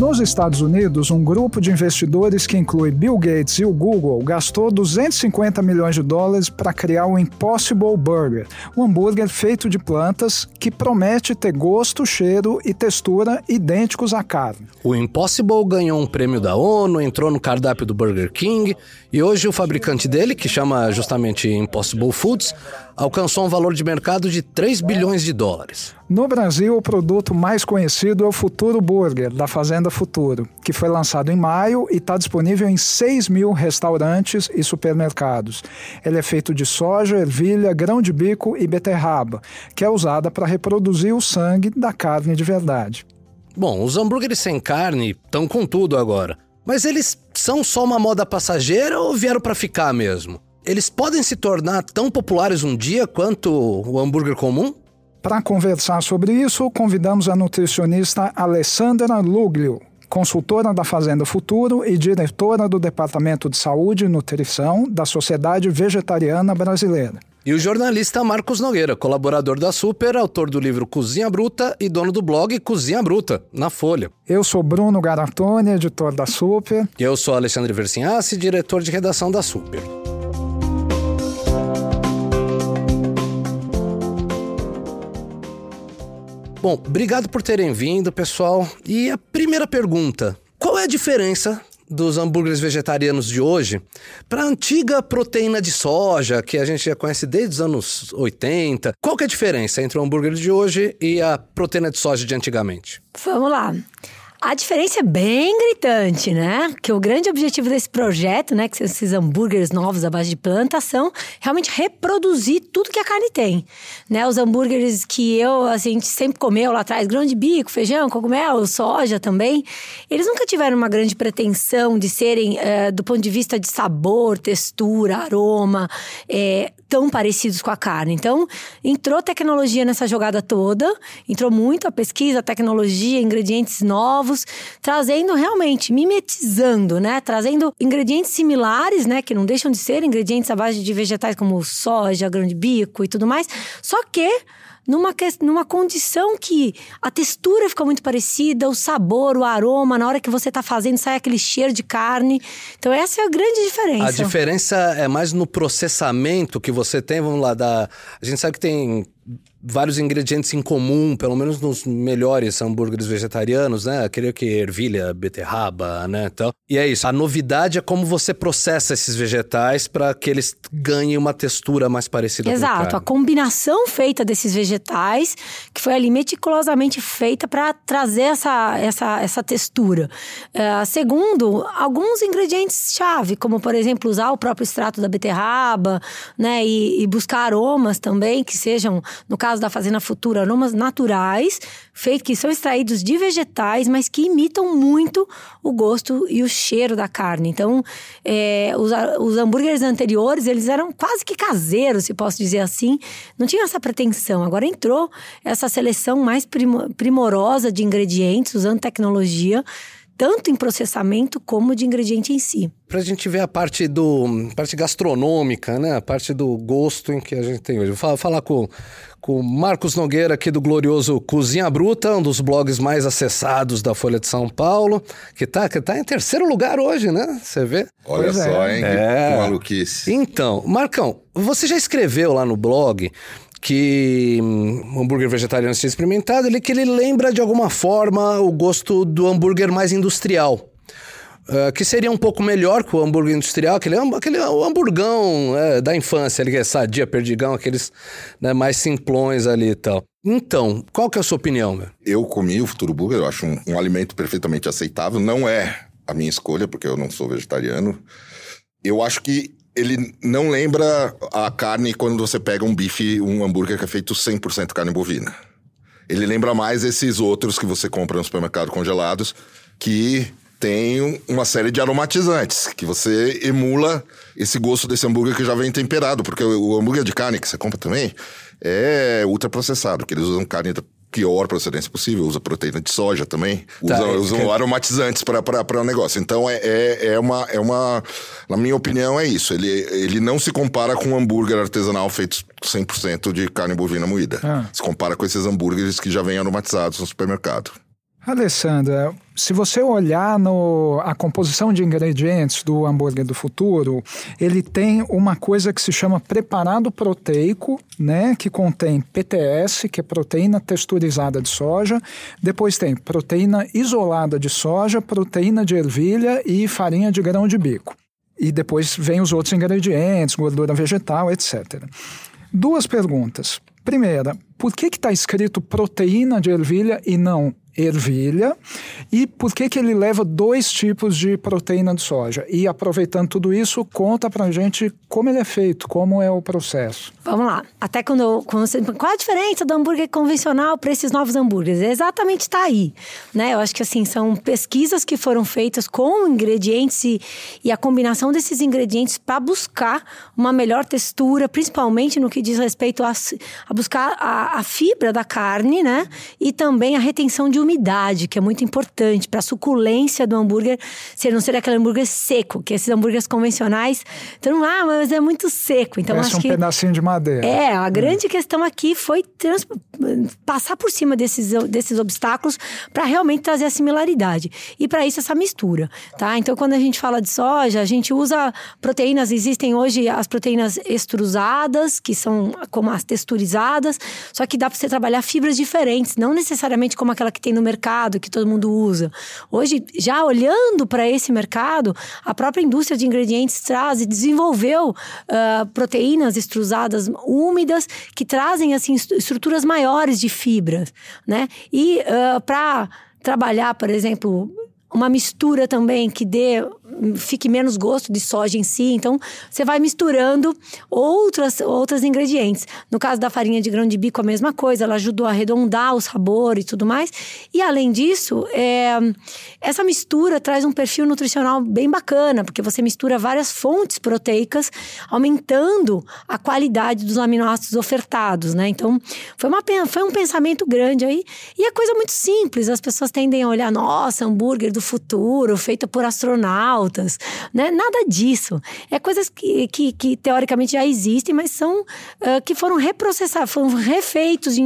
Nos Estados Unidos, um grupo de investidores que inclui Bill Gates e o Google gastou 250 milhões de dólares para criar o Impossible Burger, um hambúrguer feito de plantas que promete ter gosto, cheiro e textura idênticos à carne. O Impossible ganhou um prêmio da ONU, entrou no cardápio do Burger King e hoje o fabricante dele, que chama justamente Impossible Foods, alcançou um valor de mercado de 3 bilhões de dólares. No Brasil, o produto mais conhecido é o Futuro Burger, da Fazenda Futuro, que foi lançado em maio e está disponível em 6 mil restaurantes e supermercados. Ele é feito de soja, ervilha, grão de bico e beterraba, que é usada para reproduzir o sangue da carne de verdade. Bom, os hambúrgueres sem carne estão com tudo agora. Mas eles são só uma moda passageira ou vieram para ficar mesmo? Eles podem se tornar tão populares um dia quanto o hambúrguer comum? Para conversar sobre isso, convidamos a nutricionista Alessandra Luglio, consultora da Fazenda Futuro e diretora do Departamento de Saúde e Nutrição da Sociedade Vegetariana Brasileira. E o jornalista Marcos Nogueira, colaborador da Super, autor do livro Cozinha Bruta e dono do blog Cozinha Bruta, na Folha. Eu sou Bruno Garatoni, editor da Super. E eu sou Alexandre Versinhassi, diretor de redação da Super. Bom, obrigado por terem vindo, pessoal. E a primeira pergunta: qual é a diferença dos hambúrgueres vegetarianos de hoje para a antiga proteína de soja que a gente já conhece desde os anos 80? Qual que é a diferença entre o hambúrguer de hoje e a proteína de soja de antigamente? Vamos lá. A diferença é bem gritante, né? Que o grande objetivo desse projeto, né, que são esses hambúrgueres novos à base de planta, são realmente reproduzir tudo que a carne tem, né? Os hambúrgueres que eu, assim, a gente sempre comeu lá atrás, grão de bico, feijão, cogumelo, soja também, eles nunca tiveram uma grande pretensão de serem, é, do ponto de vista de sabor, textura, aroma, é, tão parecidos com a carne. Então, entrou tecnologia nessa jogada toda, entrou muito a pesquisa, a tecnologia, ingredientes novos, novos, trazendo realmente, mimetizando, né? Trazendo ingredientes similares, né? Que não deixam de ser ingredientes à base de vegetais como soja, grão de bico e tudo mais. Só que numa, numa condição que a textura fica muito parecida, o sabor, o aroma, na hora que você está fazendo, sai aquele cheiro de carne. Então, essa é a grande diferença. A diferença é mais no processamento que você tem, vamos lá, da... a gente sabe que tem vários ingredientes em comum, pelo menos nos melhores hambúrgueres vegetarianos, né? Queria que ervilha, beterraba, né, então. E é isso. A novidade é como você processa esses vegetais para que eles ganhem uma textura mais parecida Exato. com Exato. A combinação feita desses vegetais, que foi ali meticulosamente feita para trazer essa, essa, essa textura. Uh, segundo, alguns ingredientes chave, como por exemplo usar o próprio extrato da beterraba, né, e, e buscar aromas também que sejam no caso da Fazenda Futura, aromas naturais, feitos que são extraídos de vegetais, mas que imitam muito o gosto e o cheiro da carne. Então, é, os, os hambúrgueres anteriores, eles eram quase que caseiros, se posso dizer assim. Não tinha essa pretensão. Agora entrou essa seleção mais primorosa de ingredientes, usando tecnologia, tanto em processamento como de ingrediente em si. Para a gente ver a parte do parte gastronômica, né? A parte do gosto em que a gente tem hoje. Vou falar com com Marcos Nogueira aqui do glorioso Cozinha Bruta, um dos blogs mais acessados da Folha de São Paulo, que tá, que tá em terceiro lugar hoje, né? Você vê? Olha pois só, é. hein? É. Que maluquice. Então, Marcão, você já escreveu lá no blog que um hambúrguer vegetariano tinha experimentado, ele que ele lembra de alguma forma o gosto do hambúrguer mais industrial. Uh, que seria um pouco melhor que o hambúrguer industrial, aquele, aquele hamburgão é, da infância, ali, que é sadia, perdigão, aqueles né, mais simplões ali e tal. Então, qual que é a sua opinião? Meu? Eu comi o Futuro Burger, eu acho um, um alimento perfeitamente aceitável. Não é a minha escolha, porque eu não sou vegetariano. Eu acho que ele não lembra a carne quando você pega um bife, um hambúrguer que é feito 100% carne bovina. Ele lembra mais esses outros que você compra no supermercado congelados, que tem uma série de aromatizantes, que você emula esse gosto desse hambúrguer que já vem temperado, porque o hambúrguer de carne que você compra também é ultraprocessado, que eles usam carne da pior procedência possível, usa proteína de soja também, tá, usa, usam que... aromatizantes para o negócio. Então é, é, é, uma, é uma. Na minha opinião, é isso. Ele, ele não se compara com um hambúrguer artesanal feito 100% de carne bovina moída. Ah. Se compara com esses hambúrgueres que já vêm aromatizados no supermercado. Alessandra, se você olhar no, a composição de ingredientes do hambúrguer do futuro, ele tem uma coisa que se chama preparado proteico, né, que contém PTS, que é proteína texturizada de soja, depois tem proteína isolada de soja, proteína de ervilha e farinha de grão de bico. E depois vem os outros ingredientes, gordura vegetal, etc. Duas perguntas. Primeira, por que está escrito proteína de ervilha e não ervilha e por que, que ele leva dois tipos de proteína de soja. E aproveitando tudo isso, conta pra gente como ele é feito, como é o processo. Vamos lá. Até quando, quando você, qual a diferença do hambúrguer convencional para esses novos hambúrgueres? É exatamente está aí, né? Eu acho que assim são pesquisas que foram feitas com ingredientes e, e a combinação desses ingredientes para buscar uma melhor textura, principalmente no que diz respeito a, a buscar a, a fibra da carne, né? E também a retenção de umidade, que é muito importante para a suculência do hambúrguer, ser não ser aquele hambúrguer seco, que esses hambúrgueres convencionais, então, ah, mas é muito seco. Então, Parece acho um que pedacinho de madeira. É, a grande hum. questão aqui foi trans... passar por cima desses, desses obstáculos para realmente trazer a similaridade. E para isso essa mistura, tá? Então, quando a gente fala de soja, a gente usa proteínas, existem hoje as proteínas extrusadas, que são como as texturizadas, só que dá para você trabalhar fibras diferentes, não necessariamente como aquela que tem no mercado, que todo mundo usa. Hoje, já olhando para esse mercado, a própria indústria de ingredientes traz e desenvolveu uh, proteínas extrusadas úmidas que trazem assim estruturas maiores de fibras, né? E uh, para trabalhar, por exemplo, uma mistura também que dê fique menos gosto de soja em si. Então, você vai misturando outras, outros ingredientes. No caso da farinha de grão de bico, a mesma coisa. Ela ajudou a arredondar o sabor e tudo mais. E, além disso, é, essa mistura traz um perfil nutricional bem bacana, porque você mistura várias fontes proteicas, aumentando a qualidade dos aminoácidos ofertados, né? Então, foi, uma, foi um pensamento grande aí. E é coisa muito simples. As pessoas tendem a olhar, nossa, hambúrguer do futuro, feito por astronautas altas, né? Nada disso. É coisas que, que, que teoricamente já existem, mas são uh, que foram reprocessados, foram refeitos de,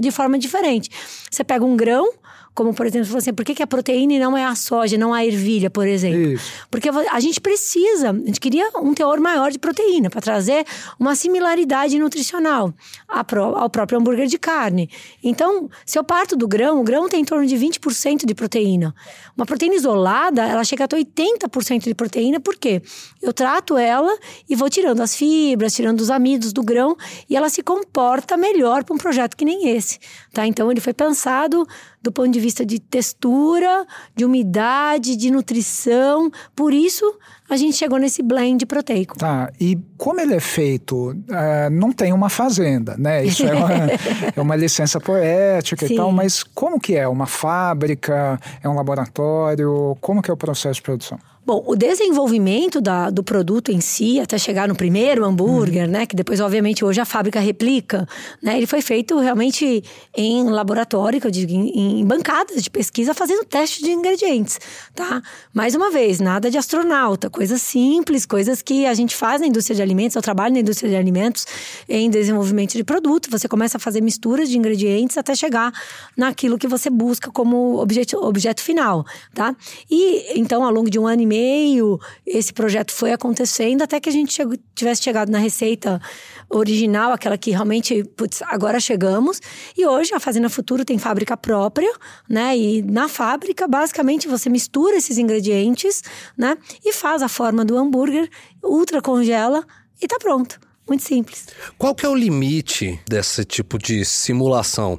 de forma diferente. Você pega um grão, como, por exemplo, você, por que, que a proteína e não é a soja, não a ervilha, por exemplo? Isso. Porque a gente precisa, a gente queria um teor maior de proteína para trazer uma similaridade nutricional ao próprio hambúrguer de carne. Então, se eu parto do grão, o grão tem em torno de 20% de proteína. Uma proteína isolada, ela chega a 80% de proteína, por quê? Eu trato ela e vou tirando as fibras, tirando os amidos do grão e ela se comporta melhor para um projeto que nem esse, tá? Então, ele foi pensado do ponto de vista de textura, de umidade, de nutrição. Por isso, a gente chegou nesse blend proteico. Tá, e como ele é feito? Uh, não tem uma fazenda, né? Isso é uma, é uma licença poética Sim. e tal, mas como que é? Uma fábrica? É um laboratório? Como que é o processo de produção? Bom, o desenvolvimento da, do produto em si, até chegar no primeiro hambúrguer, uhum. né? Que depois, obviamente, hoje a fábrica replica, né? Ele foi feito realmente em laboratório, eu digo, em, em bancadas de pesquisa, fazendo teste de ingredientes, tá? Mais uma vez, nada de astronauta, coisas simples, coisas que a gente faz na indústria de alimentos, eu trabalho na indústria de alimentos em desenvolvimento de produto. Você começa a fazer misturas de ingredientes até chegar naquilo que você busca como objeto, objeto final, tá? E então, ao longo de um ano e meio, meio esse projeto foi acontecendo até que a gente chegou, tivesse chegado na receita original, aquela que realmente, putz, agora chegamos. E hoje a Fazenda Futuro tem fábrica própria, né? E na fábrica, basicamente, você mistura esses ingredientes, né? E faz a forma do hambúrguer, ultra congela e tá pronto. Muito simples. Qual que é o limite desse tipo de simulação?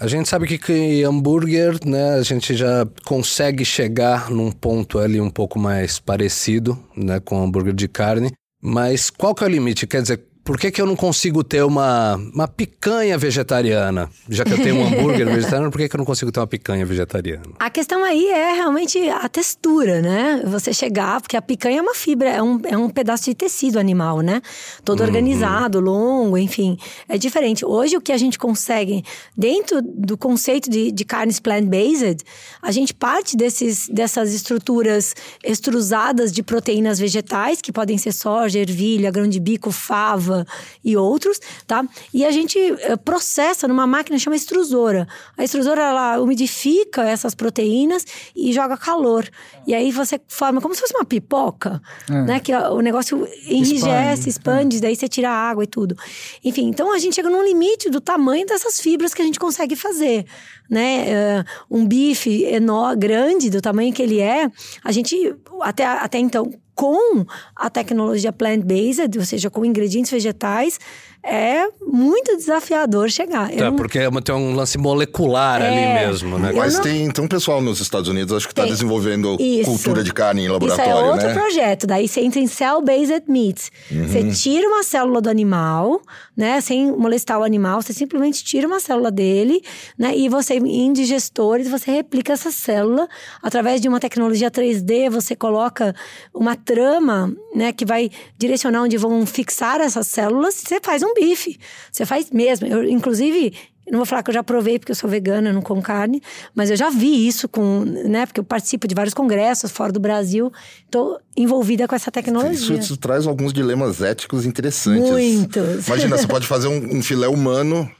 A gente sabe que, que hambúrguer, né, a gente já consegue chegar num ponto ali um pouco mais parecido, né, com hambúrguer de carne. Mas qual que é o limite? Quer dizer, por que, que eu não consigo ter uma, uma picanha vegetariana? Já que eu tenho um hambúrguer vegetariano, por que, que eu não consigo ter uma picanha vegetariana? A questão aí é realmente a textura, né? Você chegar, porque a picanha é uma fibra, é um, é um pedaço de tecido animal, né? Todo uhum. organizado, longo, enfim. É diferente. Hoje, o que a gente consegue, dentro do conceito de, de carnes plant-based, a gente parte desses, dessas estruturas extrusadas de proteínas vegetais, que podem ser soja, ervilha, grão de bico, fava e outros, tá? E a gente eh, processa numa máquina que chama extrusora. A extrusora, ela umidifica essas proteínas e joga calor. E aí você forma como se fosse uma pipoca, né? Que o negócio enrijece, expande, é. daí você tira a água e tudo. Enfim, então a gente chega num limite do tamanho dessas fibras que a gente consegue fazer. Né? Eh, um bife enó, grande, do tamanho que ele é, a gente, até, até então, com a tecnologia plant-based, ou seja, com ingredientes vegetais, é muito desafiador chegar. Tá, não- porque é uma- tem um lance molecular É. ali mesmo, né? Eu Mas não- tem, tem um pessoal nos Estados Unidos, acho que está desenvolvendo Isso. cultura de carne em Isso laboratório, é outro né? projeto. Daí você entra em cell-based meats. Você tira uma célula do animal, né? Sem molestar o animal. Você simplesmente tira uma célula dele, né? E você, em digestores, você replica essa célula. Através de uma tecnologia 3D, você coloca uma trama, né? Que vai direcionar onde vão fixar essas células. Você faz um bife. Você faz mesmo. Eu, inclusive... Não vou falar que eu já provei, porque eu sou vegana, eu não como carne, mas eu já vi isso com, né? Porque eu participo de vários congressos fora do Brasil, estou envolvida com essa Isso, tecnologia. isso traz alguns dilemas éticos interessantes. Muitos. Imagina, você pode fazer um, um filé humano.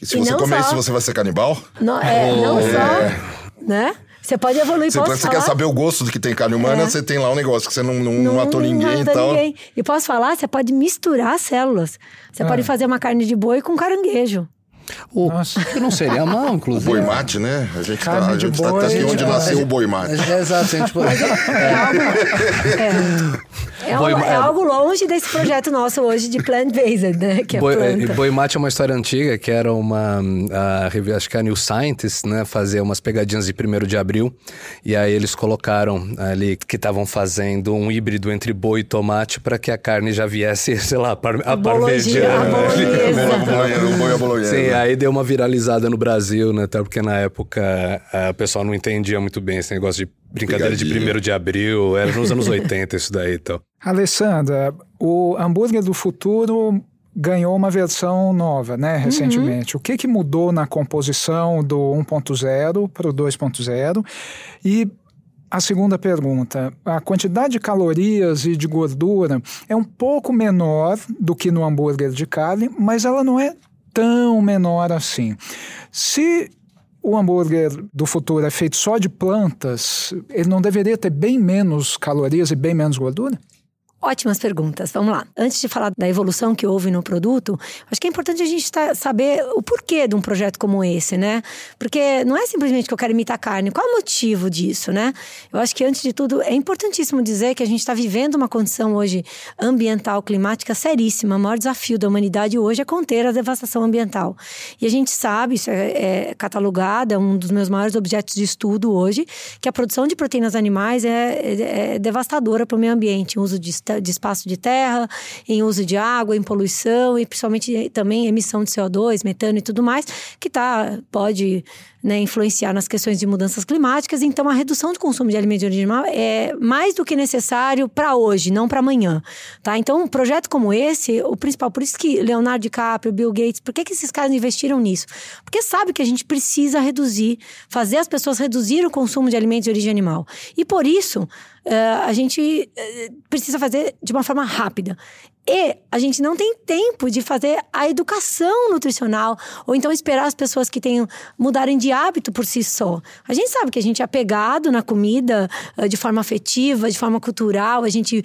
E se E você comer só- isso, você vai ser canibal? Não, é, não só, né? Você pode evoluir, Você, posso você falar? quer saber o gosto do que tem carne humana, É. você tem lá um negócio que você não, não, Não matou ninguém e tal. ninguém. E posso falar, você pode misturar células. Você Ah. pode fazer uma carne de boi com caranguejo. O Nossa. que não seria mal, inclusive. Boi mate, né? A gente tá, a de gente tá, boi, tá aqui onde nasceu é, o boi mate. É, exato, a gente... É algo, é, é, um- ma- é algo longe desse projeto nosso hoje de plant-based, né? Que é Boi, e Boi Mate é uma história antiga, que era uma. A, acho que a New Scientist, né? Fazia umas pegadinhas de 1 de abril. E aí eles colocaram ali que estavam fazendo um híbrido entre boi e tomate para que a carne já viesse, sei lá, par, a Bologia, a parmegiana. bolonhesa. O boi- o bolonhesa. Sim, aí deu uma viralizada no Brasil, né? Até porque na época a- o pessoal não entendia muito bem esse negócio de brincadeira de Pegadinha. 1 de abril. Era nos anos 80 isso daí, então. Alessandra, o hambúrguer do futuro ganhou uma versão nova, né, recentemente. O que, que mudou na composição do 1.0 para o 2.0? E a segunda pergunta, a quantidade de calorias e de gordura é um pouco menor do que no hambúrguer de carne, mas ela não é tão menor assim. Se o hambúrguer do futuro é feito só de plantas, ele não deveria ter bem menos calorias e bem menos gordura? Ótimas perguntas. Vamos lá. Antes de falar da evolução que houve no produto, acho que é importante a gente tá- saber o porquê de um projeto como esse, né? Porque não é simplesmente que eu quero imitar carne. Qual é o motivo disso, né? Eu acho que, antes de tudo, é importantíssimo dizer que a gente está vivendo uma condição hoje ambiental, climática seríssima. O maior desafio da humanidade hoje é conter a devastação ambiental. E a gente sabe, isso é, é catalogado, é um dos meus maiores objetos de estudo hoje, que a produção de proteínas animais é, é- é devastadora para o meio ambiente, em uso de, de espaço de terra, em uso de água, em poluição e principalmente também emissão de CO2, metano e tudo mais, que tá, pode né, influenciar nas questões de mudanças climáticas. Então, a redução de consumo de alimentos de origem animal é mais do que necessário para hoje, não para amanhã. Tá? Então, um projeto como esse, o principal, por isso que Leonardo DiCaprio, Bill Gates, por que, que esses caras investiram nisso? Porque sabe que a gente precisa reduzir, fazer as pessoas reduzir o consumo de alimentos de origem animal. E por isso, a gente eh, precisa fazer de uma forma rápida. E a gente não tem tempo de fazer a educação nutricional, ou então esperar as pessoas que tenham mudarem de hábito por si só. A gente sabe que a gente é apegado na comida eh, de forma afetiva, de forma cultural, a gente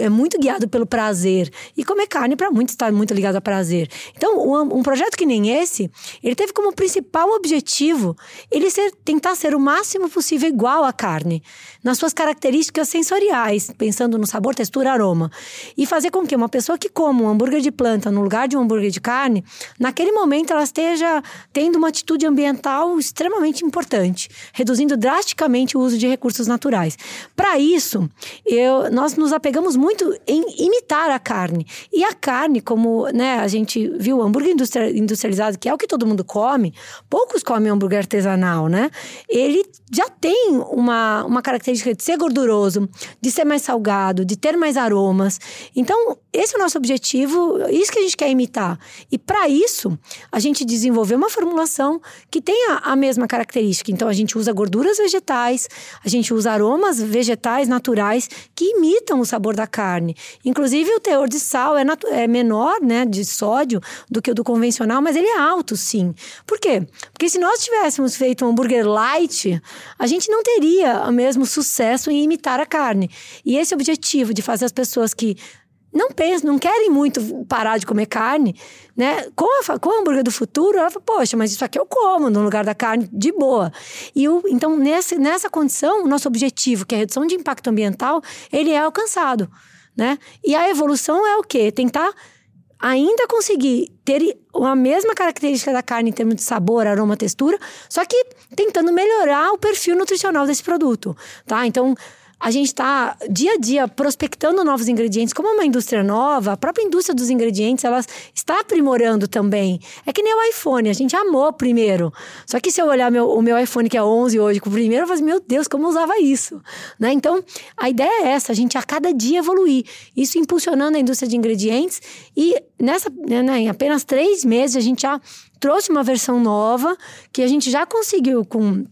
é muito guiado pelo prazer. E comer carne, para muitos, está muito ligado a prazer. Então, um, um projeto que nem esse, ele teve como principal objetivo ele ser, tentar ser o máximo possível igual à carne, nas suas características sensoriais, pensando no sabor, textura, aroma. E fazer com que uma pessoa que coma um hambúrguer de planta no lugar de um hambúrguer de carne, naquele momento ela esteja tendo uma atitude ambiental extremamente importante, reduzindo drasticamente o uso de recursos naturais. Para isso, eu, nós nos apegamos muito em imitar a carne. E a carne, como né, a gente viu, o hambúrguer industria- industrializado, que é o que todo mundo come, poucos comem hambúrguer artesanal, né? Ele já tem uma, uma característica de ser gorduroso, de ser mais salgado, de ter mais aromas. Então, esse é o nosso objetivo, isso que a gente quer imitar. E para isso, a gente desenvolveu uma formulação que tenha a mesma característica. Então, a gente usa gorduras vegetais, a gente usa aromas vegetais naturais que imitam o sabor da carne. Inclusive, o teor de sal é, é menor, né, de sódio, do que o do convencional, mas ele é alto, sim. Por quê? Porque se nós tivéssemos feito um hambúrguer light, a gente não teria o mesmo sucesso em imitar a carne. E esse objetivo de fazer as pessoas que não pensam, não querem muito parar de comer carne, né? Com, a, com o hambúrguer do futuro, ela fala, poxa, mas isso aqui eu como no lugar da carne de boa. E o, então, nesse, nessa condição, o nosso objetivo, que é a redução de impacto ambiental, ele é alcançado, né? E a evolução é o quê? Tentar ainda conseguir ter a mesma característica da carne em termos de sabor, aroma, textura, só que tentando melhorar o perfil nutricional desse produto, tá? Então, a gente está dia a dia prospectando novos ingredientes. Como é uma indústria nova, a própria indústria dos ingredientes ela está aprimorando também. É que nem o iPhone, a gente amou primeiro. Só que se eu olhar meu, o meu iPhone que é 11 hoje com o primeiro, eu falo assim, meu Deus, como eu usava isso? Né? Então, a ideia é essa, a gente a cada dia evoluir. Isso impulsionando a indústria de ingredientes e nessa, né, em apenas três meses a gente já trouxe uma versão nova que a gente já conseguiu com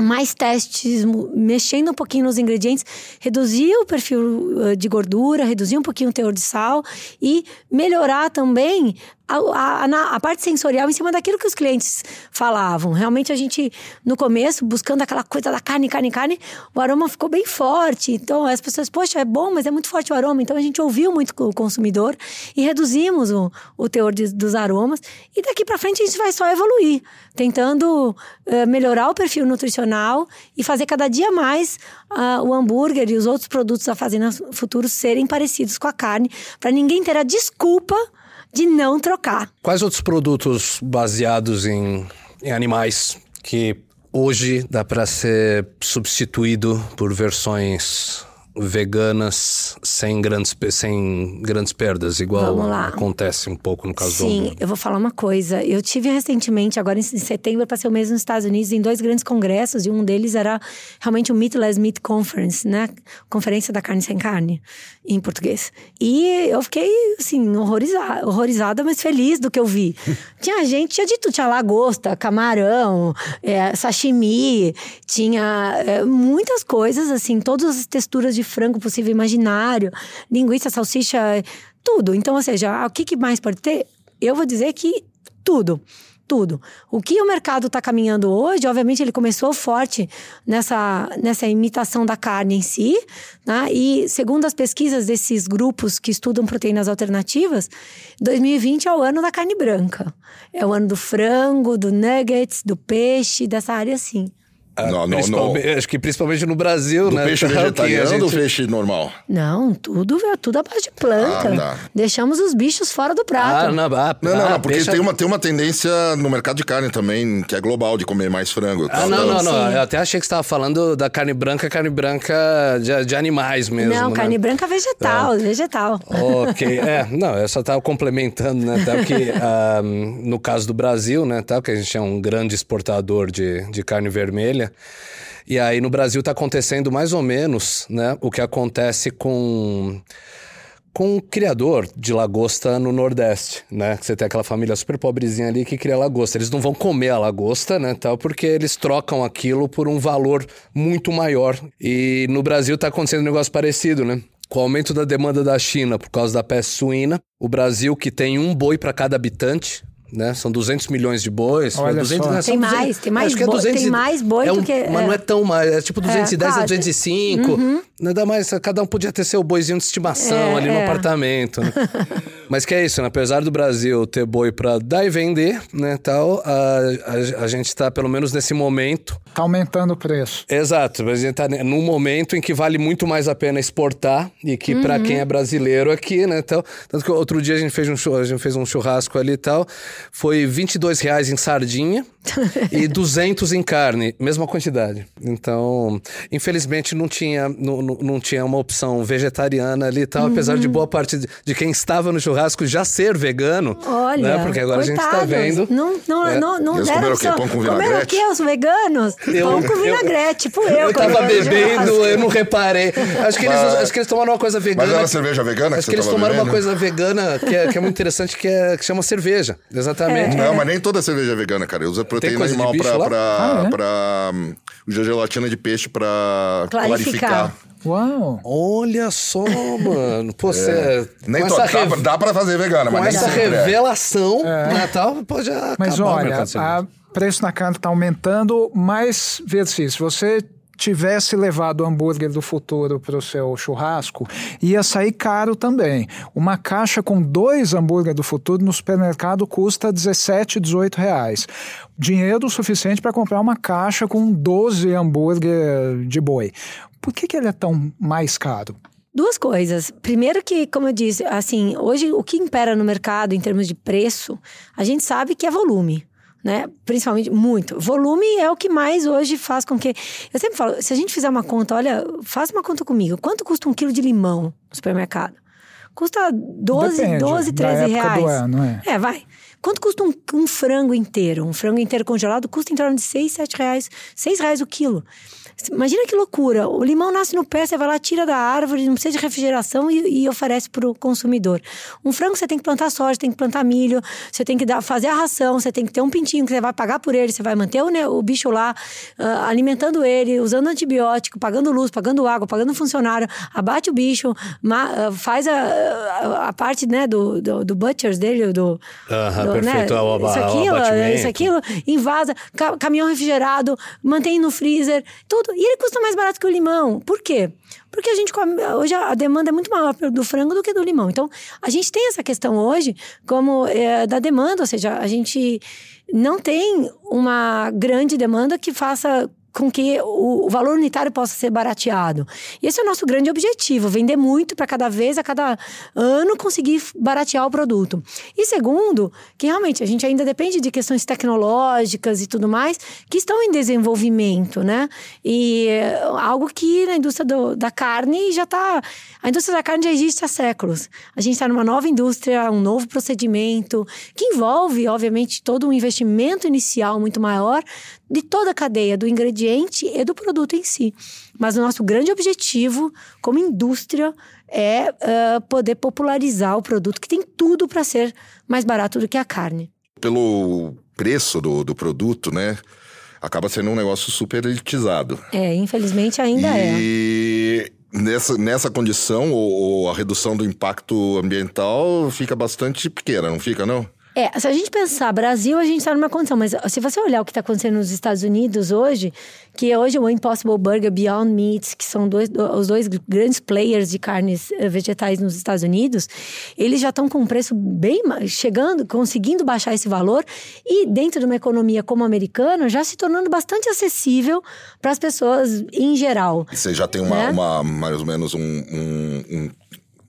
mais testes, mexendo um pouquinho nos ingredientes, reduzir o perfil de gordura, reduzir um pouquinho o teor de sal e melhorar também a, a, a, parte sensorial em cima daquilo que os clientes falavam. Realmente a gente, no começo, buscando aquela coisa da carne, carne, carne, o aroma ficou bem forte. Então as pessoas, poxa, é bom, mas é muito forte o aroma. Então a gente ouviu muito o consumidor e reduzimos o, o teor de, dos aromas. E daqui para frente a gente vai só evoluir, tentando uh, melhorar o perfil nutricional e fazer cada dia mais uh, o hambúrguer e os outros produtos da Fazenda Futuros serem parecidos com a carne, para ninguém ter a desculpa de não trocar. Quais outros produtos baseados em, em animais que hoje dá para ser substituído por versões veganas sem grandes, sem grandes perdas, igual acontece um pouco no caso Sim, do Sim, eu vou falar uma coisa. Eu tive recentemente, agora em setembro, passei o mês nos Estados Unidos em dois grandes congressos, e um deles era realmente o Meatless Meat Conference, né? Conferência da carne sem carne, em português. E eu fiquei, assim, horrorizada, horrorizada mas feliz do que eu vi. tinha gente, tinha de tudo, tinha lagosta, camarão, é, sashimi, tinha é, muitas coisas, assim, todas as texturas de frango possível imaginário, linguiça, salsicha, tudo. Então, ou seja, o que, que mais pode ter? Eu vou dizer que tudo tudo. O que o mercado está caminhando hoje, obviamente, ele começou forte nessa, nessa imitação da carne em si, né? e segundo as pesquisas desses grupos que estudam proteínas alternativas, 2020 é o ano da carne branca. É o ano do frango, do nuggets, do peixe, dessa área assim. Ah, não, não, não. Acho que principalmente no Brasil, do né? peixe vegetariano gente... ou do peixe normal? Não, tudo, tudo a base de planta. Ah, Deixamos os bichos fora do prato. Ah, não, ah, não, não, não, porque peixe... tem, uma, tem uma tendência no mercado de carne também, que é global, de comer mais frango. Ah, não, não, não. Eu até achei que você estava falando da carne branca, carne branca de, de animais mesmo. Não, né? carne branca vegetal, é. vegetal. Ok, é, não, eu só estava complementando, né? Tá, que um, ah, no caso do Brasil, né? Tá, que a gente é um grande exportador de, de carne vermelha. E aí no Brasil está acontecendo mais ou menos né, o que acontece com com um criador de lagosta no Nordeste, né? Você tem aquela família super pobrezinha ali que cria lagosta. Eles não vão comer a lagosta, né, tal, porque eles trocam aquilo por um valor muito maior. E no Brasil está acontecendo um negócio parecido, né? Com o aumento da demanda da China por causa da peste suína, o Brasil que tem um boi para cada habitante, né? São 200 milhões de bois. Olha 200, só. Né? Tem mais, 200, tem mais, é boi, é tem mais boi é um, do que... Mas é. não é tão mais, é tipo 210 é, a 205. Uhum. Dá mais, cada um podia ter seu boizinho de estimação é, ali no é. apartamento. Né? mas que é isso, né? apesar do Brasil ter boi para dar e vender, né, tal, a, a, a gente está pelo menos nesse momento... Tá aumentando o preço. Exato, a gente está num momento em que vale muito mais a pena exportar e que uhum. para quem é brasileiro aqui, né, tal... Tanto que outro dia a gente fez um, a gente fez um churrasco ali e tal... foi 22 reais em sardinha e 200 em carne, mesma quantidade. Então, infelizmente não tinha, não, não, não tinha uma opção vegetariana ali e tal, uhum. apesar de boa parte de, de, quem estava no churrasco já ser vegano. Olha, né? porque agora coitados, a gente está vendo. Não, não, é. não, não Eles comeram o quê? Pão com vinagrete? Comeram o quê? Os veganos? Eu, Pão com vinagrete, tipo eu. Eu tava bebendo, eu não reparei. Acho que, eles, acho que eles tomaram uma coisa vegana. Mas era cerveja vegana Acho que, que eles tomaram bebendo? uma coisa vegana que é, que é muito interessante, que, é, que chama cerveja. Exatamente. É. Não, mas nem toda cerveja é vegana, cara. Usa proteína animal pra, pra, ah, é? pra um, gelatina de peixe pra clarificar. clarificar. Uau! Olha só, mano. Pô, é. Nem to... dá, dá pra fazer vegana, mas com essa revelação é. Natal pode acabar Mas olha, o preço na carne está aumentando, mas, vê se você tivesse levado o hambúrguer do futuro para o seu churrasco, ia sair caro também. Uma caixa com dois hambúrguer do futuro no supermercado custa 17, 18 reais. Dinheiro suficiente para comprar uma caixa com 12 hambúrguer de boi. Por que, que ele é tão mais caro? Duas coisas. Primeiro que, como eu disse, assim, hoje o que impera no mercado em termos de preço, a gente sabe que é volume né? Principalmente muito. Volume é o que mais hoje faz com que. Eu sempre falo, se a gente fizer uma conta, olha, faz uma conta comigo. Quanto custa um quilo de limão no supermercado? Custa 12, Depende, 12 13 reais. Ano, é. é, vai. Quanto custa um, um, frango inteiro? Um frango inteiro congelado custa em torno de 6, 7 reais. 6 reais o quilo. Imagina que loucura. O limão nasce no pé, você vai lá, tira da árvore, não precisa de refrigeração e, e oferece para o consumidor. Um frango você tem que plantar soja, tem que plantar milho, você tem que dar, fazer a ração, você tem que ter um pintinho que você vai pagar por ele, você vai manter o, né, o bicho lá, uh, alimentando ele, usando antibiótico, pagando luz, pagando água, pagando funcionário, abate o bicho, ma, uh, faz a, a, a, parte né, do, do, do butchers dele, do. Uh -huh, do perfeito, né, o, isso, aquilo, isso, aquilo, invasa, ca, caminhão refrigerado, mantém no freezer, tudo e ele custa mais barato que o limão. Por quê? Porque a gente come, hoje a demanda é muito maior do frango do que do limão. Então, a gente tem essa questão hoje como é, da demanda, ou seja, a gente não tem uma grande demanda que faça com que o, valor unitário possa ser barateado. E esse é o nosso grande objetivo: vender muito para cada vez, a cada ano, conseguir baratear o produto. E segundo, que realmente a gente ainda depende de questões tecnológicas e tudo mais que estão em desenvolvimento, né? E eh, algo que na indústria do, da carne já está. A indústria da carne já existe há séculos. A gente está numa nova indústria, um novo procedimento, que envolve, obviamente, todo um investimento inicial muito maior de toda a cadeia, do ingrediente e do produto em si. Mas o nosso grande objetivo, como indústria, é uh, poder popularizar o produto, que tem tudo para ser mais barato do que a carne. Pelo preço do, do produto, né? Acaba sendo um negócio super elitizado. É, infelizmente ainda e... é. E nessa, nessa condição, o, a redução do impacto ambiental fica bastante pequena, não fica, não? É, se a gente pensar Brasil, a gente está numa condição, mas se você olhar o que está acontecendo nos Estados Unidos hoje, que é hoje o Impossible Burger, Beyond Meat, que são dois, os dois grandes players de carnes eh, vegetais nos Estados Unidos, eles já estão com um preço bem chegando, conseguindo baixar esse valor e dentro de uma economia como a americana, já se tornando bastante acessível para as pessoas em geral. Você já tem uma, né? uma mais ou menos um, um, um,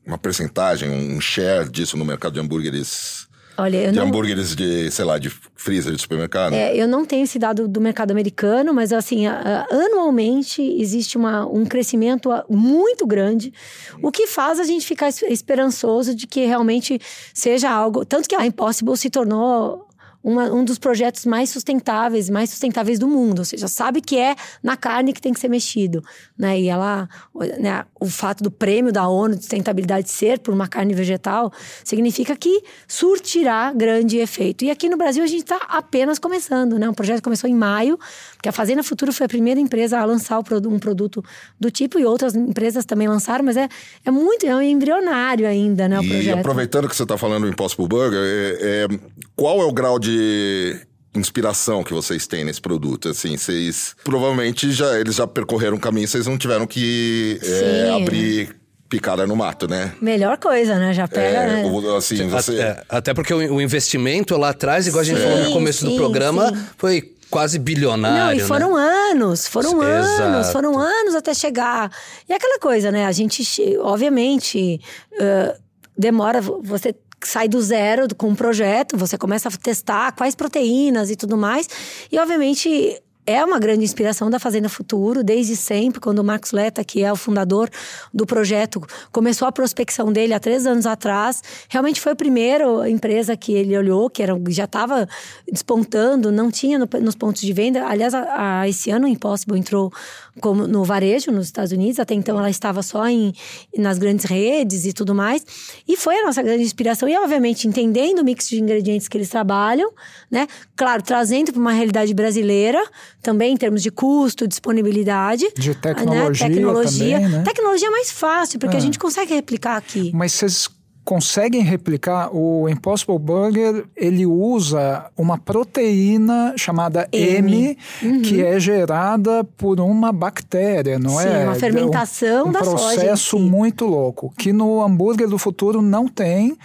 uma percentagem, um share disso no mercado de hambúrgueres Olha, eu de não... hambúrgueres de, sei lá, de freezer de supermercado? É, eu não tenho esse dado do mercado americano, mas assim, anualmente existe uma, um crescimento muito grande, o que faz a gente ficar esperançoso de que realmente seja algo. Tanto que a Impossible se tornou uma, um dos projetos mais sustentáveis, mais sustentáveis do mundo. Ou seja, sabe que é na carne que tem que ser mexido. Né? E ela, né, o fato do prêmio da ONU de sustentabilidade ser por uma carne vegetal significa que surtirá grande efeito. E aqui no Brasil a gente está apenas começando. Né? O projeto começou em maio, porque a Fazenda Futuro foi a primeira empresa a lançar um produto do tipo e outras empresas também lançaram, mas é, é muito é um embrionário ainda, né? O e projeto. aproveitando que você está falando do Impossible Burger, é, é, qual é o grau de inspiração que vocês têm nesse produto? Assim, vocês provavelmente já eles já percorreram um caminho, vocês não tiveram que é, abrir picada no mato, né? Melhor coisa, né? Já pega. É, né? assim, você... até, até, porque o, investimento lá atrás, igual a gente sim, falou no começo sim, do programa, sim. foi quase bilionário. Não, e foram né? anos, foram Exato. anos, foram anos até chegar. E aquela coisa, né? A gente, obviamente, uh, demora. Você sai do zero com um projeto, você começa a testar quais proteínas e tudo mais. E, obviamente, é uma grande inspiração da Fazenda Futuro, desde sempre, quando o Marcos Leta, que é o fundador do projeto, começou a prospecção dele há três anos atrás. Realmente foi a primeira empresa que ele olhou, que era, já estava despontando, não tinha no, nos pontos de venda. Aliás, a, a, esse ano o Impossible entrou como no varejo nos Estados Unidos, até então ela estava só em, nas grandes redes e tudo mais. E foi a nossa grande inspiração. E, obviamente, entendendo o mix de ingredientes que eles trabalham, né? Claro, trazendo para uma realidade brasileira também em termos de custo, disponibilidade. De tecnologia. Né? Tecnologia. Também, né? Tecnologia é mais fácil, porque é. a gente consegue replicar aqui. Mas vocês conseguem replicar o Impossible Burger, ele usa uma proteína chamada M, M uhum. que é gerada por uma bactéria, não Sim, é? uma fermentação um, um da soja. Um processo muito louco, que no hambúrguer do futuro não tem,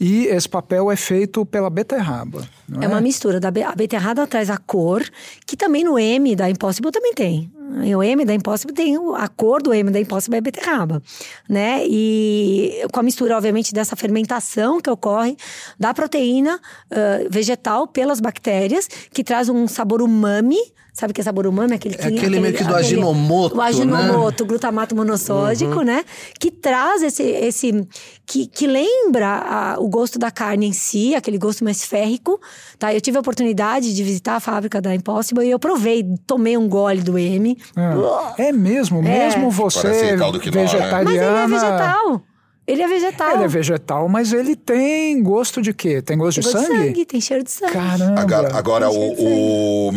e esse papel é feito pela beterraba. É, é, uma mistura. Da a beterraba traz a cor, que também no M da Impossible também tem. O M da Impossible tem a cor do M da Impossible é beterraba, né? E com a mistura, obviamente, dessa fermentação que ocorre da proteína uh, vegetal pelas bactérias, que traz um sabor umami, Sabe o que é sabor umami? Aquele, é aquele, aquele meio que do aquele, aginomoto, O aginomoto, né? glutamato monossódico, uhum. né? Que traz esse... esse que, que lembra a, o gosto da carne em si, aquele gosto mais férrico, tá? Eu tive a oportunidade de visitar a fábrica da Impossible e eu provei, tomei um gole do M. É, é mesmo? É. Mesmo você vegetariana... Mas ele é vegetal. Ele é vegetal. Ele é vegetal, mas ele tem gosto de quê? Tem gosto tem de gosto sangue? De sangue? Tem cheiro de sangue. Caramba. Agora, agora o, o,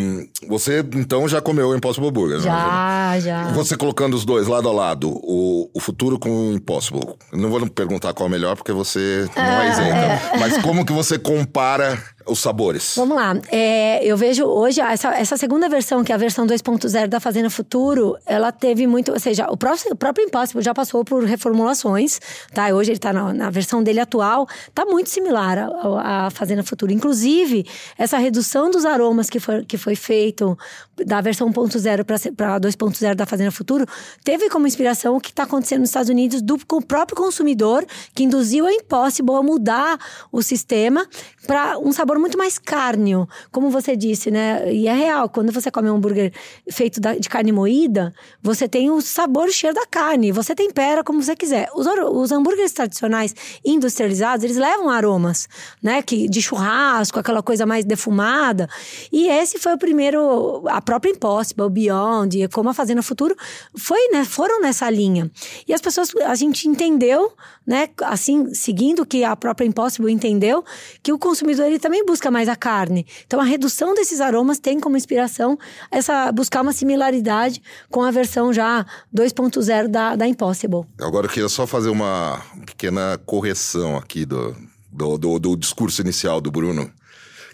Você então já comeu o Impossible Burger, já, né? Já, Você colocando os dois lado a lado, o, o futuro com o Impossible. não vou perguntar qual é melhor, porque você não é isenta. É. Mas como que você compara os sabores? Vamos lá. É, eu vejo hoje, essa, essa segunda versão, que é a versão 2.0 da Fazenda Futuro, ela teve muito. Ou seja, o próprio, o próprio Impossible já passou por reformulações, tá? Hoje ele tá na, na versão dele atual, tá muito similar à, à Fazenda Futuro. Inclusive, essa redução dos aromas que foi, que foi feito da versão 1.0 para 2.0 da Fazenda Futuro, teve como inspiração o que está acontecendo nos Estados Unidos do com o próprio consumidor, que induziu a Impossible a mudar o sistema para um sabor muito mais cárneo, como você disse, né? E é real, quando você come um hambúrguer feito de carne moída, você tem o sabor, o cheiro da carne, você tempera como você quiser. Os, os hambúrgueres tradicionais industrializados, eles levam aromas, né? Que, de churrasco, aquela coisa mais defumada. E esse foi o primeiro, a própria Impossible, Beyond, como a Fazenda Futuro, foi, né? Foram nessa linha. E as pessoas, a gente entendeu, né? Assim, seguindo o que a própria Impossible entendeu, que o consumidor ele também busca mais a carne. Então a redução desses aromas tem como inspiração essa buscar uma similaridade com a versão já 2.0 da, da Impossible. Agora eu queria só fazer uma pequena correção aqui do, do, do, do discurso inicial do Bruno.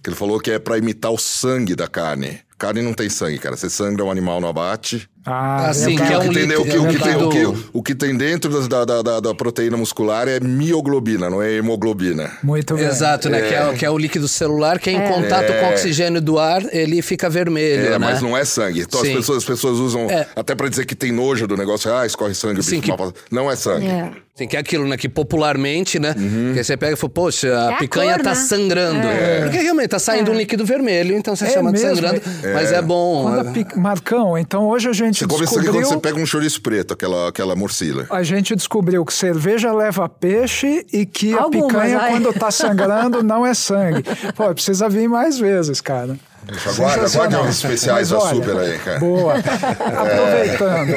Que ele falou que é para imitar o sangue da carne. Carne não tem sangue, cara. Você sangra um animal no abate, ah, assim, que é um líquido, o, que, tem, o, que, o que tem dentro da, da, da, da, proteína muscular é mioglobina, não é hemoglobina. Muito bem. Exato, né? É. Que, é, que é o líquido celular que é em é. contato com o oxigênio do ar, ele fica vermelho, é, né? mas não é sangue. Então as pessoas, as pessoas usam é. até para dizer que tem nojo do negócio, ah, escorre sangue, Sim, que... não é sangue. É. Sim, que é aquilo, né? Que popularmente, né? Uhum. Que você pega e fala, poxa, a picanha a cor, tá né? sangrando. Porque realmente tá saindo um líquido vermelho, então você chama mesmo, de sangrando. Mas é bom. Pic... Marcão, então hoje a gente você descobriu você pega um chouriço preto, aquela, aquela morcila. A gente descobriu que cerveja leva peixe e que Algumas, a picanha, ai. quando tá sangrando, não é sangue. Pô, precisa vir mais vezes, cara. Aguarda, aguarda uns especiais da Super aí, cara. Boa. Aproveitando,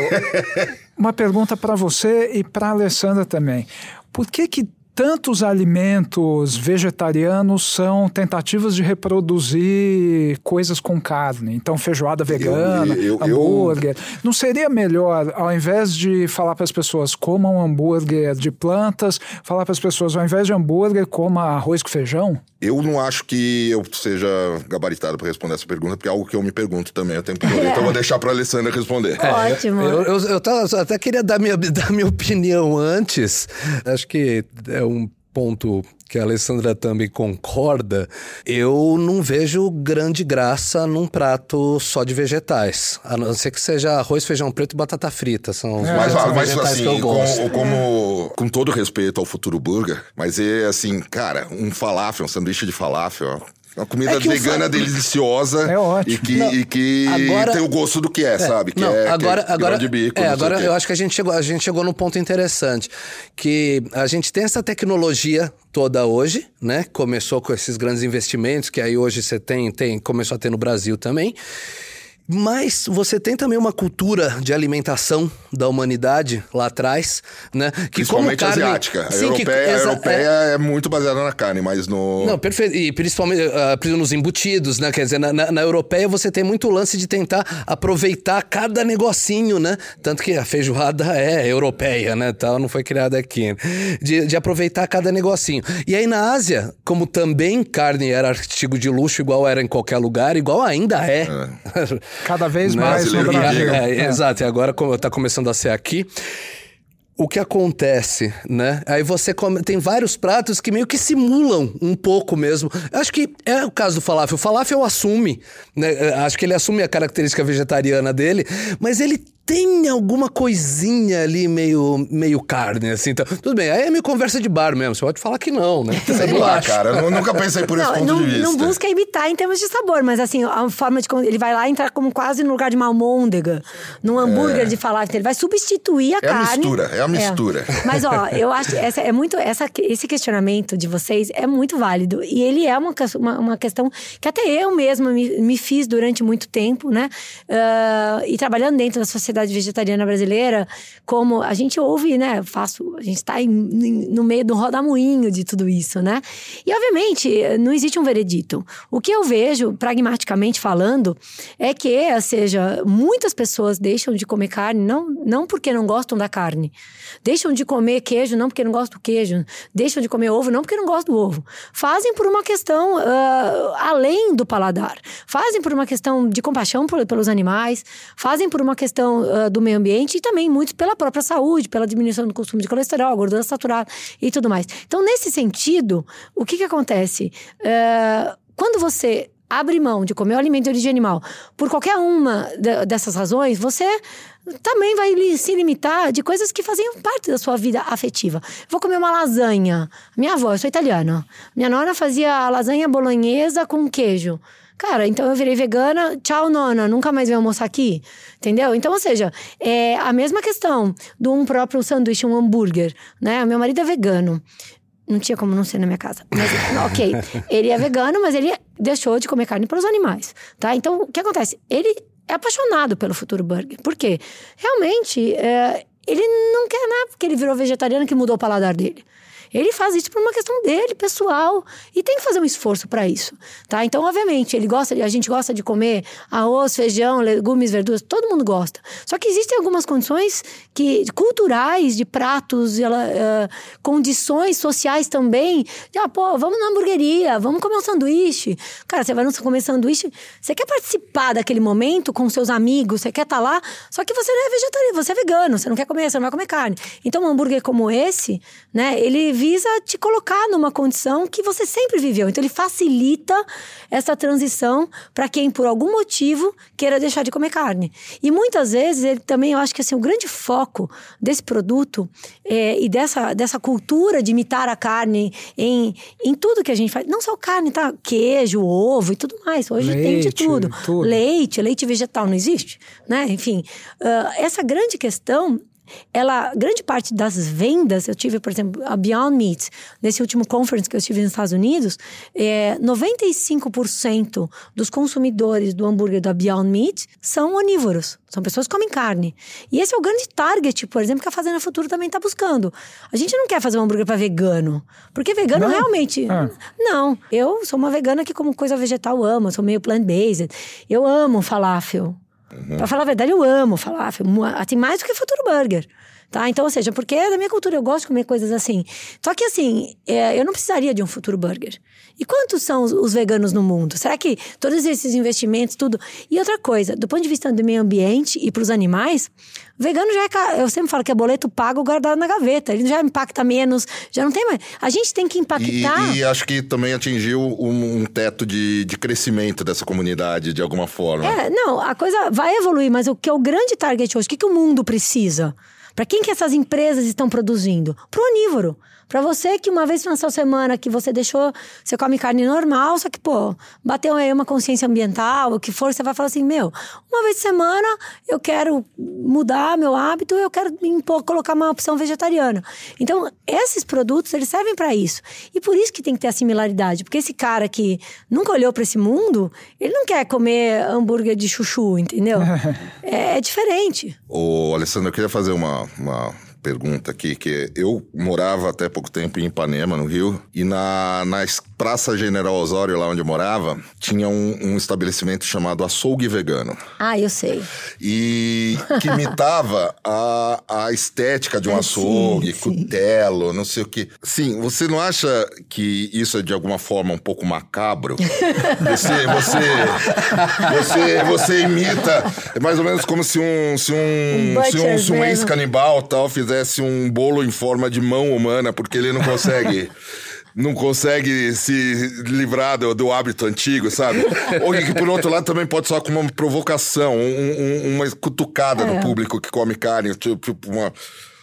uma pergunta para você e para Alessandra também. Por que que tantos alimentos vegetarianos são tentativas de reproduzir coisas com carne. Então, feijoada vegana, eu, eu, hambúrguer. Eu... Não seria melhor, ao invés de falar para as pessoas comam hambúrguer de plantas, falar para as pessoas, ao invés de hambúrguer, coma arroz com feijão? Eu não acho que eu seja gabaritado para responder essa pergunta, porque é algo que eu me pergunto também o tempo todo. É. Então, eu vou deixar para a Alessandra responder. É, Ótimo. Eu, eu, eu, eu, até queria dar minha, dar minha opinião antes. Acho que é um ponto que a Alessandra também concorda, eu não vejo grande graça num prato só de vegetais. A não ser que seja arroz, feijão preto e batata frita. São os É. Mas, mais mas vegetais que eu assim, gosto. com, como, com todo respeito ao Futuro Burger, mas é assim, cara, um falafel, um sanduíche de falafel, uma comida É vegana deliciosa É ótimo. e que, Não, e que agora- tem o gosto do que é, sabe? Que não, é, agora, que é agora, de bico, é, agora eu acho que a gente chegou, a gente chegou num ponto interessante, que a gente tem essa tecnologia toda hoje, né? Começou com esses grandes investimentos que aí hoje você tem, tem começou a ter no Brasil também. Mas você tem também uma cultura de alimentação da humanidade lá atrás, né? Que Principalmente como carne- asiática. A Sim, que- europeia, a exa- europeia é... muito baseada na carne, mas no. não, perfeito. E principalmente ah, nos embutidos, né? Quer dizer, na, na, na europeia você tem muito lance de tentar aproveitar cada negocinho, né? Tanto que a feijoada é europeia, né? Tal, não foi criada aqui. De, de aproveitar cada negocinho. E aí na Ásia, como também carne era artigo de luxo, igual era em qualquer lugar, igual ainda é. Cada vez Né? mais no Brasil. É, É. Exato, e agora como tá começando a ser aqui. O que acontece, né? Aí você come, tem vários pratos que meio que simulam um pouco mesmo. Acho que é o caso do falafel. O falafel assume, né? Acho que ele assume a característica vegetariana dele, mas ele tem alguma coisinha ali meio, meio carne, assim. Então, tudo bem, aí é meio conversa de bar mesmo. Você pode falar que não, né? Sei lá, cara. Eu nunca pensei por esse Não, ponto não, de vista. não busca imitar em termos de sabor, mas assim, a forma de. Ele vai lá entrar como quase no lugar de uma almôndega, num hambúrguer de falafel. Ele vai substituir a É a carne. mistura, é a mistura. Mas, ó, eu acho que essa é muito. Essa, esse questionamento de vocês é muito válido. E ele é uma, uma, uma questão que até eu mesma me, me fiz durante muito tempo, né? Ah, e trabalhando dentro da sociedade vegetariana brasileira, como a gente ouve, né? Faço. A gente está no meio do rodamuinho de tudo isso, né? E, obviamente, não existe um veredito. O que eu vejo, pragmaticamente falando, é que, ou seja, muitas pessoas deixam de comer carne não, não porque não gostam da carne. Deixam de comer queijo não porque não gostam do queijo. Deixam de comer ovo não porque não gostam do ovo. Fazem por uma questão ah, além do paladar. Fazem por uma questão de compaixão pelos animais. Fazem por uma questão ah, do meio ambiente e também muito pela própria saúde, pela diminuição do consumo de colesterol, gordura saturada e tudo mais. Então, nesse sentido, o que, que acontece? Ah, quando você abre mão de comer o alimento de origem animal por qualquer uma de- dessas razões, você também vai se limitar de coisas que faziam parte da sua vida afetiva. Vou comer uma lasanha. Minha avó, eu sou italiana. Minha nona fazia lasanha bolonhesa com queijo. Cara, então eu virei vegana, tchau, nona, nunca mais vem almoçar aqui. Entendeu? Então, ou seja, é a mesma questão de um próprio sanduíche, um hambúrguer, né? Meu marido é vegano. Não tinha como não ser na minha casa. Mas, ok. Ele é vegano, mas ele deixou de comer carne para os animais, tá? Então, o que acontece? Ele é apaixonado pelo Futuro Burger. Por quê? Realmente, é, ele não quer nada porque ele virou vegetariano que mudou o paladar dele. Ele faz isso por uma questão dele, pessoal, e tem que fazer um esforço para isso, tá? Então, obviamente, ele gosta, a gente gosta de comer arroz, feijão, legumes, verduras, todo mundo gosta. Só que existem algumas condições que culturais de pratos, ela, eh, condições sociais também. De, ah, pô, vamos na hamburgueria, vamos comer um sanduíche. Cara, você vai comer sanduíche, você quer participar daquele momento com seus amigos, você quer estar lá, só que você não é vegetariano, você é vegano, você não quer comer, você não vai comer carne. Então, um hambúrguer como esse, né, ele visa te colocar numa condição que você sempre viveu. Então, ele facilita essa transição para quem, por algum motivo, queira deixar de comer carne. E muitas vezes, ele também, eu acho que assim, o grande foco desse produto é, e dessa, dessa cultura de imitar a carne em, em tudo que a gente faz, não só carne, tá? Queijo, ovo e tudo mais. Hoje tem de Leite, tudo. tudo. Leite, leite vegetal não existe, né? Enfim, ah, essa grande questão ela, grande parte das vendas, eu tive, por exemplo, a Beyond Meat, nesse último conference que eu estive nos Estados Unidos, é, 95% dos consumidores do hambúrguer da Beyond Meat são onívoros, são pessoas que comem carne. E esse é o grande target, por exemplo, que a Fazenda Futuro também está buscando. A gente não quer fazer um hambúrguer para vegano, porque vegano Não? realmente... Ah. Não, eu sou uma vegana que como coisa vegetal amo, eu sou meio plant-based. Eu amo falafel. Pra falar a verdade, eu amo falafel. mu- Assim, mais do que Futuro Burger. Tá? Então, ou seja, porque é da minha cultura, eu gosto de comer coisas assim. Só que assim, é, eu não precisaria de um futuro burger. E quantos são os, os, veganos no mundo? Será que todos esses investimentos, tudo. E outra coisa, do ponto de vista do meio ambiente e para os animais, vegano já é. Eu sempre falo que é boleto pago guardado na gaveta. Ele já impacta menos, já não tem mais. A gente tem que impactar. E, e acho que também atingiu um, um teto de, de crescimento dessa comunidade de alguma forma. É, não, a coisa vai evoluir, mas o que é o grande target hoje? O que, que o mundo precisa? Para quem que essas empresas estão produzindo? Para o onívoro. Para você que uma vez na sua semana que você deixou, você come carne normal, só que, pô, bateu aí uma consciência ambiental, o que for, você vai falar assim, meu, uma vez por semana eu quero mudar meu hábito, eu quero impor, colocar uma opção vegetariana. Então, esses produtos, eles servem para isso. E por isso que tem que ter a similaridade, porque esse cara que nunca olhou para esse mundo, ele não quer comer hambúrguer de chuchu, entendeu? é, é diferente. Ô, Alessandro, eu queria fazer uma uma, pergunta aqui, que eu morava até pouco tempo em Ipanema, no Rio, e na, na Praça General Osório, lá onde eu morava, tinha um, um estabelecimento chamado Açougue Vegano. Ah, eu sei. E que imitava a, a estética de um é, açougue, sim, cutelo, sim. não sei o quê. Sim, você não acha que isso é de alguma forma um pouco macabro? Você, você, você, você imita, é mais ou menos como se um, se um, um se um, se um ex-canibal tal fizesse um bolo em forma de mão humana, porque ele não consegue. não consegue se livrar do, do, hábito antigo, sabe? Ou que, por outro lado, também pode soar como uma provocação, um, um, uma cutucada é. no público que come carne, tipo uma.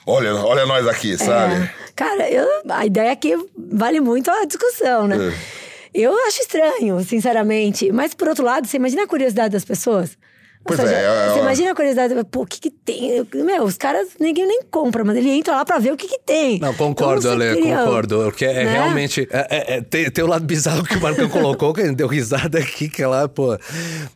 Olha, olha nós aqui, sabe? É. Cara, eu, a ideia aqui vale muito a discussão, né? É. Eu acho estranho, sinceramente. Mas, por outro lado, você imagina a curiosidade das pessoas? Pois seja, é, é, Você é, imagina a curiosidade, pô, o que que tem? Meu, os caras, ninguém nem compra, mas ele entra lá pra ver o que que tem. Não, concordo, então, Ale, queria... concordo. Porque é, né? realmente. É, é, é, tem, tem o lado bizarro que o Marcão colocou, que a gente deu risada aqui, que é lá, pô.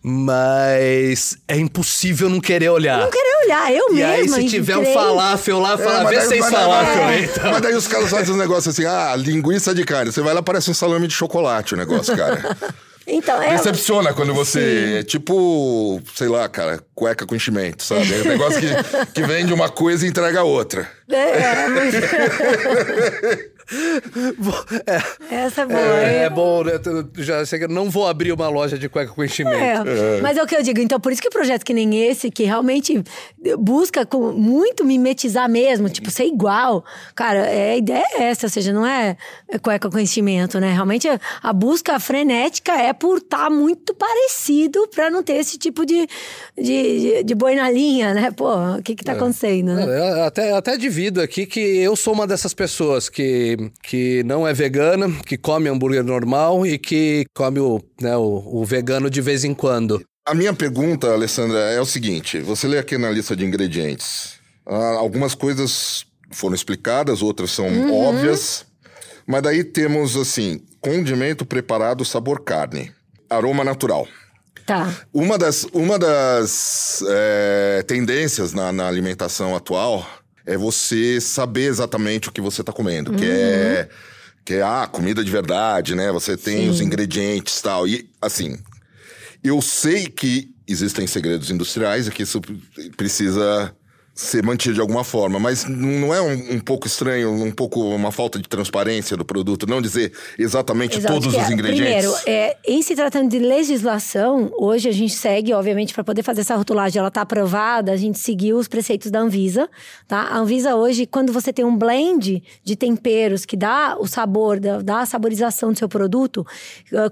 Mas é impossível não querer olhar. Não querer olhar, eu mesmo. E aí, se tiver um falafel lá, fala, vê sem falafel. Então. Mas daí os caras fazem um negócio assim, ah, linguiça de carne. Você vai lá, parece um salame de chocolate o negócio, cara. Então, é... Decepciona quando você. É tipo, sei lá, cara, cueca com enchimento, sabe? É um negócio que, que vende uma coisa e entrega outra. É, é mas... é. Essa é boa. É, é bom, né? Já sei que não vou abrir uma loja de cueca com enchimento. É. é. Mas é o que eu digo. Então, por isso que projeto que nem esse, que realmente busca com muito mimetizar mesmo, tipo, ser igual. Cara, é, a ideia é essa, ou seja, não é cueca com enchimento, né? Realmente a busca frenética é por estar tá muito parecido para não ter esse tipo de, de, de, de, boi na linha, né? Pô, o que que tá é. acontecendo, né? até, até divido aqui que eu sou uma dessas pessoas que que, não é vegana, que come hambúrguer normal e que come o, né, o, o vegano de vez em quando. A minha pergunta, Alessandra, é o seguinte: você lê aqui na lista de ingredientes. Ah, algumas coisas foram explicadas, outras são uhum. óbvias. Mas daí temos assim: condimento preparado sabor carne, aroma natural. Tá. Uma das, uma das é, tendências na, na alimentação atual é você saber exatamente o que você está comendo, uhum. que é que é a ah, comida de verdade, né? Você tem Sim. os ingredientes tal. E assim, eu sei que existem segredos industriais e que isso precisa ser mantido de alguma forma, mas não é um, um, pouco estranho, um pouco uma falta de transparência do produto, não dizer exatamente Exato, todos os é, ingredientes? Primeiro, é, em se tratando de legislação, hoje a gente segue, obviamente, para poder fazer essa rotulagem, ela está aprovada, a gente seguiu os preceitos da Anvisa, tá? A Anvisa hoje, quando você tem um blend de temperos que dá o sabor, dá a saborização do seu produto,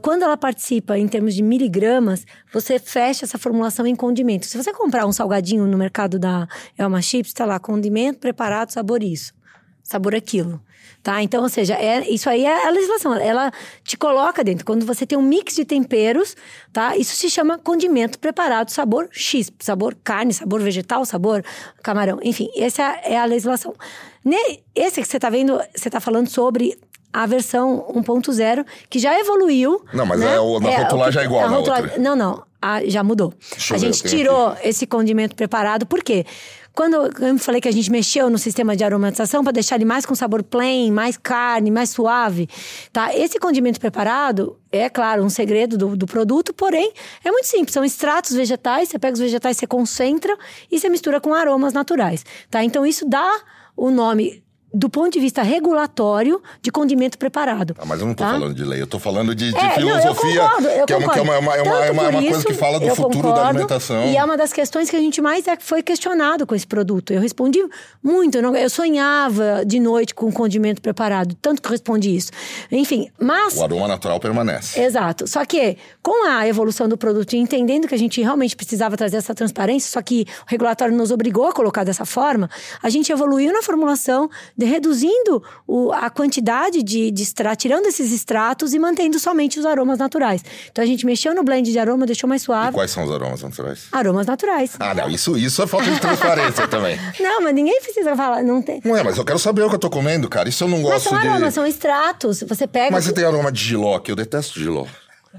quando ela participa em termos de miligramas, você fecha essa formulação em condimento. Se você comprar um salgadinho no mercado da é uma chips, tá lá, condimento, preparado, sabor isso, sabor aquilo. Tá? Então, ou seja, é, isso aí é a legislação. Ela te coloca dentro. Quando você tem um mix de temperos, tá? Isso se chama condimento preparado, sabor X, sabor carne, sabor vegetal, sabor camarão. Enfim, essa é a legislação. Esse que você está vendo, você está falando sobre a versão 1.0, que já evoluiu. Não, mas né? é, na é, rotulagem é igual a outra. Não, não. A, já mudou. Deixa a gente tirou aqui. esse condimento preparado, por quê? Quando eu falei que a gente mexeu no sistema de aromatização para deixar ele mais com sabor plain, mais carne, mais suave, tá? Esse condimento preparado é, claro, um segredo do, do produto, porém é muito simples. São extratos vegetais, você pega os vegetais, você concentra e você mistura com aromas naturais, tá? Então isso dá o nome do ponto de vista regulatório de condimento preparado. Ah, mas eu não estou tá? falando de lei, eu estou falando de, de É, não, eu filosofia, concordo, eu que é uma, que é uma, é uma, é uma, é uma- uma coisa isso, que fala do futuro da concordo, alimentação. E é uma das questões que a gente mais foi questionado com esse produto. Eu respondi muito, eu, não- eu sonhava de noite com condimento preparado, tanto que eu respondi isso. Enfim, mas... O aroma natural permanece. Exato. Só que com a evolução do produto e entendendo que a gente realmente precisava trazer essa transparência, só que o regulatório nos obrigou a colocar dessa forma, a gente evoluiu na formulação, reduzindo o- a quantidade de, de extrato, tirando esses extratos e mantendo somente os aromas naturais. Então a gente mexeu no blend de aroma, deixou mais E suave. quais são os aromas naturais? Aromas naturais. Ah, não, isso, isso é falta de transparência também. Não, mas ninguém precisa falar, não tem. Ué, mas eu quero saber o que eu tô comendo, cara. Isso eu não Mas gosto são de. aromas, são extratos. Você pega. Mas você tem aroma de giló, que eu detesto giló.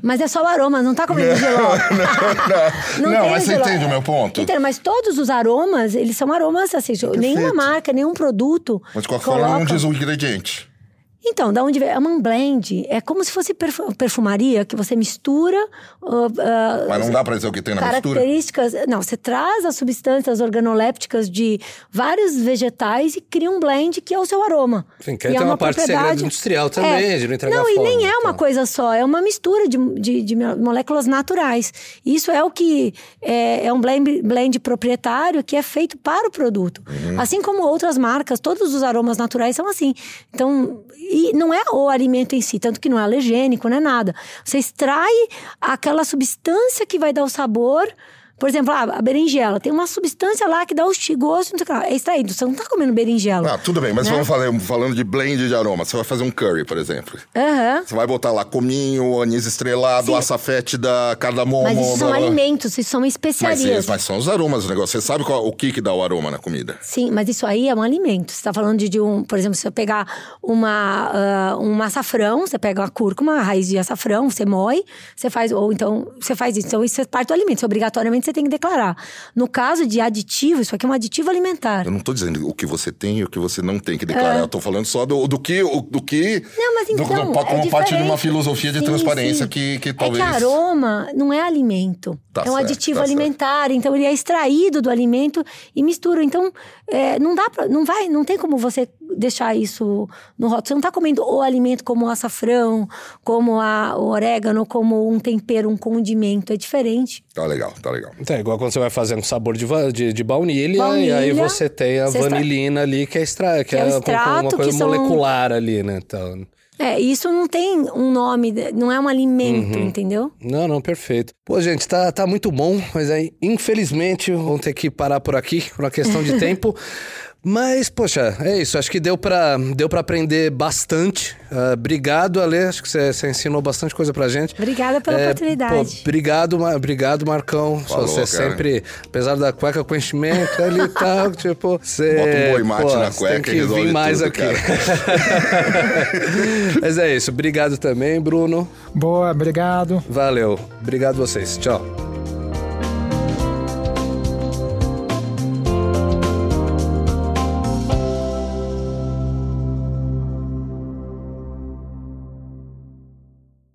Mas é só o aroma, não tá comendo geló. Não, tem mas você geló. entende o meu ponto? Entendo, mas todos os aromas, eles são aromas assim, nenhuma marca, nenhum produto. Mas de qualquer forma não coloca- diz o ingrediente. Então, da onde vem? É uma blend. É como se fosse perfu- perfumaria, que você mistura. uh, uh, Mas não dá pra dizer o que tem na mistura? características. Não, você traz as substâncias organolépticas de vários vegetais e cria um blend que é o seu aroma. Sim, que E aí é tem uma parte propriedade- industrial também, de não entregar Não, e nem é uma tá. coisa só, é uma mistura de, de, de moléculas naturais. Isso é o que é, é um blend, blend proprietário que é feito para o produto. Uhum. Assim como outras marcas, todos os aromas naturais são assim. Então, e não é o alimento em si, tanto que não é alergênico, não é nada. Você extrai aquela substância que vai dar o sabor. Por exemplo, ah, a berinjela tem uma substância lá que dá o gosto, não sei o que lá. É extraído. Você não tá comendo berinjela. Ah, tudo bem, mas né? vamos falar, falando de blend de aroma. Você vai fazer um curry, por exemplo. Aham. Você vai botar lá cominho, anis estrelado, Sim. açafete da cardamomo. Mas isso são blá, alimentos, isso são Mas, especiarias. esses- mas são os aromas do negócio. Você sabe qual- o que, que dá o aroma na comida? Sim, mas isso aí é um alimento. Você está falando de, de um, por exemplo, se você pegar uma, ah, um açafrão, você pega uma cúrcuma, a raiz de açafrão, você moe, você faz, ou então você faz isso. Então, isso é parte do alimento. Isso, obrigatoriamente você tem que declarar. No caso de aditivo, isso aqui é um aditivo alimentar. Eu não tô dizendo o que você tem e o que você não tem que declarar. Eu tô falando só do, do que. Do que Não, mas do- então, como é parte de uma filosofia de Sim, transparência sim. que, que É talvez. que aroma não é alimento. Tá é um certo, aditivo tá certo. alimentar. Então ele é extraído do alimento e mistura. Então é, não dá pra, não vai, não tem como você deixar isso no rótulo. Você não está comendo o alimento como o açafrão, como a, o orégano, como um tempero, um condimento. É diferente. Tá legal, tá legal. Então, é igual quando você vai fazendo sabor de, de, de baunilha, e aí Baunilha, você tem a você extra- vanilina ali, que é, extra, que Que é é, extrato, uma coisa que são- molecular ali, né? Então, É, isso não tem um nome, não é um alimento, entendeu? não, não, perfeito. Pô, gente, tá, tá muito bom, mas aí, infelizmente, vamos ter que parar por aqui, por uma questão de tempo. Mas, poxa, é isso. Acho que deu pra, deu pra aprender bastante. Ah, obrigado, Ale. Acho que você, ensinou bastante coisa pra gente. Obrigada pela É, oportunidade. pô, obrigado, Ma- obrigado, Marcão. Falou, você cara. sempre, apesar da cueca com enchimento ali e tal, tipo, você. Bota um boi mate pô, na você cueca tem e que resolve vir mais tudo, aqui. Mas é isso. Obrigado também, Bruno. Boa, obrigado. Valeu. Obrigado vocês. Tchau.